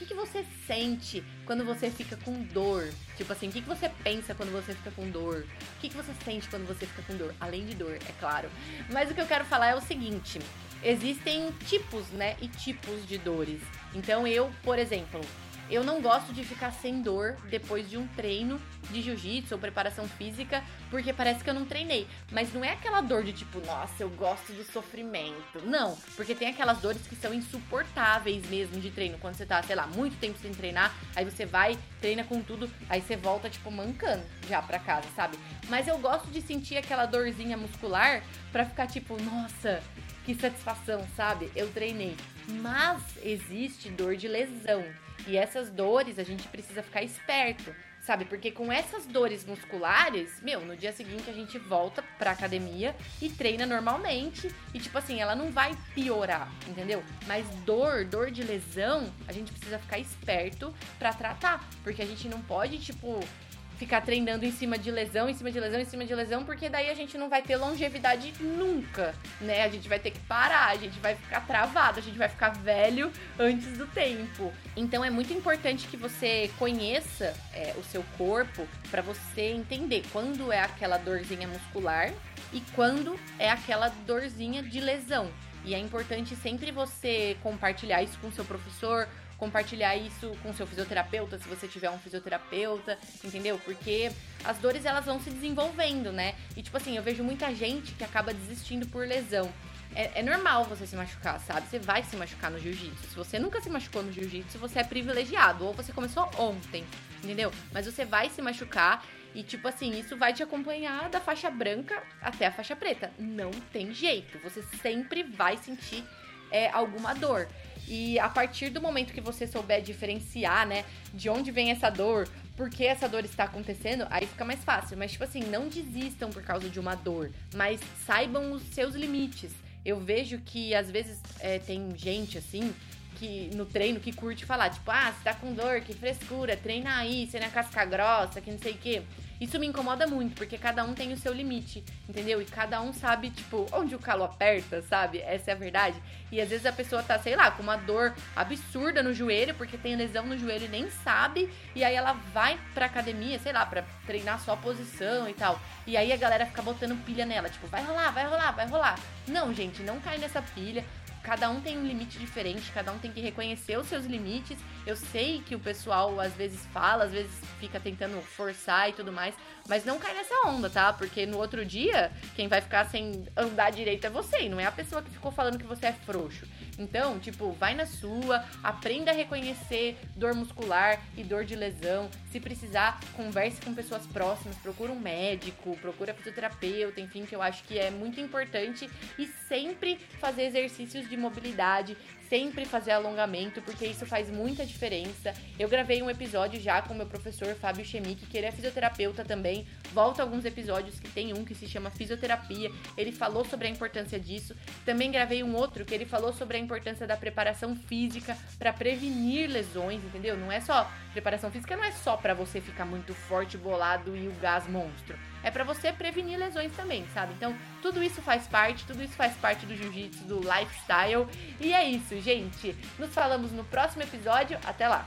Que, que você sente quando você fica com dor? Tipo assim, o que, que você pensa quando você fica com dor? O que, que você sente quando você fica com dor? Além de dor, é claro. Mas o que eu quero falar é o seguinte: existem tipos, né? E tipos de dores. Então eu, por exemplo, eu não gosto de ficar sem dor depois de um treino de jiu-jitsu ou preparação física, porque parece que eu não treinei. Mas não é aquela dor de tipo, nossa, eu gosto do sofrimento. Não, porque tem aquelas dores que são insuportáveis mesmo de treino. Quando você tá, sei lá, muito tempo sem treinar, aí você vai, treina com tudo, aí você volta, tipo, mancando já pra casa, sabe? Mas eu gosto de sentir aquela dorzinha muscular pra ficar tipo, nossa, que satisfação, sabe? Eu treinei. Mas existe dor de lesão. E essas dores a gente precisa ficar esperto, sabe? Porque com essas dores musculares, meu, no dia seguinte a gente volta pra academia e treina normalmente. E tipo assim, ela não vai piorar, entendeu? Mas dor, dor de lesão, a gente precisa ficar esperto pra tratar. Porque a gente não pode, tipo, ficar treinando em cima de lesão, em cima de lesão, em cima de lesão, porque daí a gente não vai ter longevidade nunca, né? A gente vai ter que parar, a gente vai ficar travado, a gente vai ficar velho antes do tempo. Então é muito importante que você conheça é, o seu corpo para você entender quando é aquela dorzinha muscular e quando é aquela dorzinha de lesão. E é importante sempre você compartilhar isso com seu professor, compartilhar isso com seu fisioterapeuta, se você tiver um fisioterapeuta, entendeu? Porque as dores elas vão se desenvolvendo, né? E tipo assim, eu vejo muita gente que acaba desistindo por lesão. É, é, normal você se machucar, sabe? Você vai se machucar no jiu-jitsu. Se você nunca se machucou no jiu-jitsu, você é privilegiado. Ou você começou ontem, entendeu? Mas você vai se machucar e, tipo assim, isso vai te acompanhar da faixa branca até a faixa preta. Não tem jeito. Você sempre vai sentir é, alguma dor. E a partir do momento que você souber diferenciar, né, de onde vem essa dor, por que essa dor está acontecendo, aí fica mais fácil. Mas, tipo assim, não desistam por causa de uma dor, mas saibam os seus limites. Eu vejo que às vezes é, tem gente assim que no treino que curte falar, tipo, ah, você tá com dor, que frescura, treina aí, você não é casca grossa, que não sei o quê. Isso me incomoda muito, porque cada um tem o seu limite, entendeu? E cada um sabe, tipo, onde o calo aperta, sabe? Essa é a verdade. E às vezes a pessoa tá, sei lá, com uma dor absurda no joelho, porque tem lesão no joelho e nem sabe, e aí ela vai pra academia, sei lá, pra treinar só a posição e tal. E aí a galera fica botando pilha nela, tipo, vai rolar, vai rolar, vai rolar. Não, gente, não cai nessa pilha cada um tem um limite diferente, cada um tem que reconhecer os seus limites. Eu sei que o pessoal às vezes fala, às vezes fica tentando forçar e tudo mais, mas não cai nessa onda, tá? Porque no outro dia, quem vai ficar sem andar direito é você, não é a pessoa que ficou falando que você é frouxo. Então, tipo, vai na sua, aprenda a reconhecer dor muscular e dor de lesão. Se precisar, converse com pessoas próximas, procura um médico, procura fisioterapeuta, enfim, que eu acho que é muito importante e sempre fazer exercícios de mobilidade, sempre fazer alongamento, porque isso faz muita diferença. Eu gravei um episódio já com meu professor Fábio Chemique, que ele é fisioterapeuta também. Volta alguns episódios que tem um que se chama Fisioterapia. Ele falou sobre a importância disso. Também gravei um outro que ele falou sobre a importância da preparação física para prevenir lesões, entendeu? Não é só preparação física, não é só para você ficar muito forte, bolado e o gás monstro é para você prevenir lesões também, sabe? Então, tudo isso faz parte, tudo isso faz parte do jiu-jitsu, do lifestyle. E é isso, gente. Nos falamos no próximo episódio. Até lá.